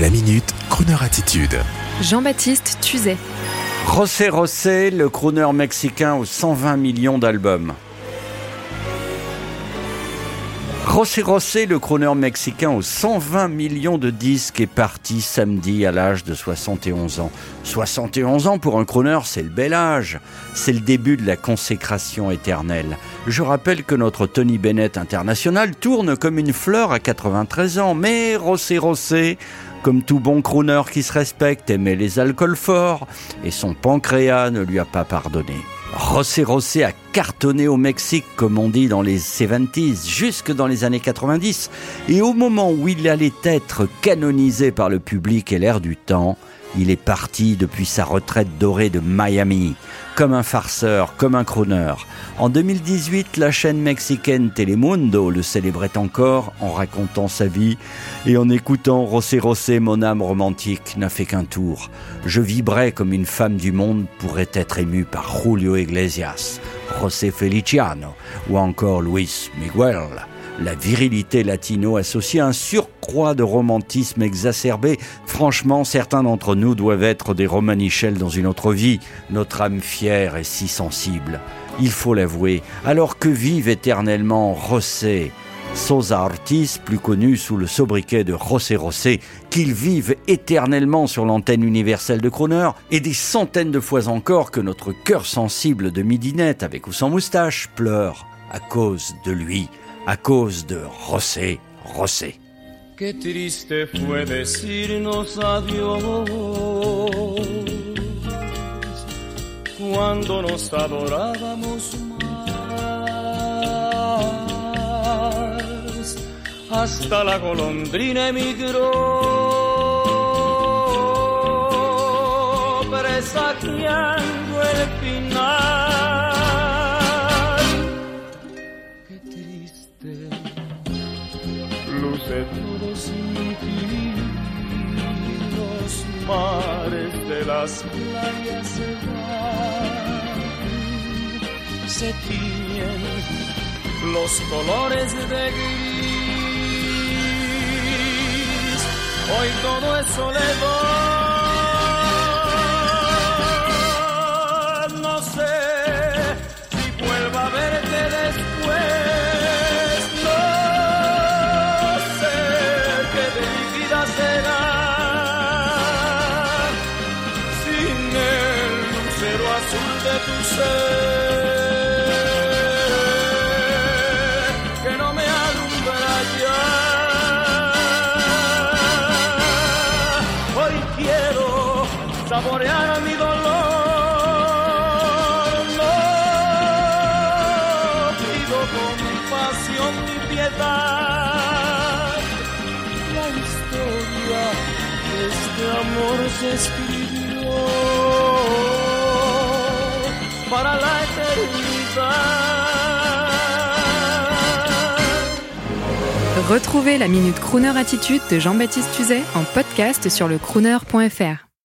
La minute, Kroneur attitude. Jean-Baptiste Tuzet. José José, le crooner mexicain aux 120 millions d'albums. José José, le crooner mexicain aux 120 millions de disques, est parti samedi à l'âge de 71 ans. 71 ans pour un crooner, c'est le bel âge. C'est le début de la consécration éternelle. Je rappelle que notre Tony Bennett international tourne comme une fleur à 93 ans, mais José José comme tout bon crooner qui se respecte, aimait les alcools forts et son pancréas ne lui a pas pardonné. José Rosé a cartonné au Mexique, comme on dit dans les 70s, jusque dans les années 90. Et au moment où il allait être canonisé par le public et l'air du temps, il est parti depuis sa retraite dorée de Miami, comme un farceur, comme un crooner. En 2018, la chaîne mexicaine Telemundo le célébrait encore en racontant sa vie et en écoutant Rosé Rosé, mon âme romantique n'a fait qu'un tour. Je vibrais comme une femme du monde pourrait être émue par Julio Iglesias, José Feliciano ou encore Luis Miguel la virilité latino associée à un surcroît de romantisme exacerbé. Franchement, certains d'entre nous doivent être des Romanichels dans une autre vie. Notre âme fière est si sensible. Il faut l'avouer. Alors que vive éternellement José, Sosa Ortiz, plus connu sous le sobriquet de José Rosé, qu'il vive éternellement sur l'antenne universelle de Croner, et des centaines de fois encore que notre cœur sensible de midinette, avec ou sans moustache, pleure à cause de lui a cause de Rosé, Rosé. Triste fue Hasta la golondrina emigró, presagiando el final. luce todos los mares de las playas se van, se tiñen los colores de hoy todo es soledad. No sé si vuelvo a verte después. No sé qué de mi vida será sin el lucero azul de tu ser. Saborear mi dolor. No pido compasión ni piedad. La historia de este amor se escribió para la eternidad. Retrouvez la Minute Crooner Attitude de Jean-Baptiste Tuzet en podcast sur le crooner.fr.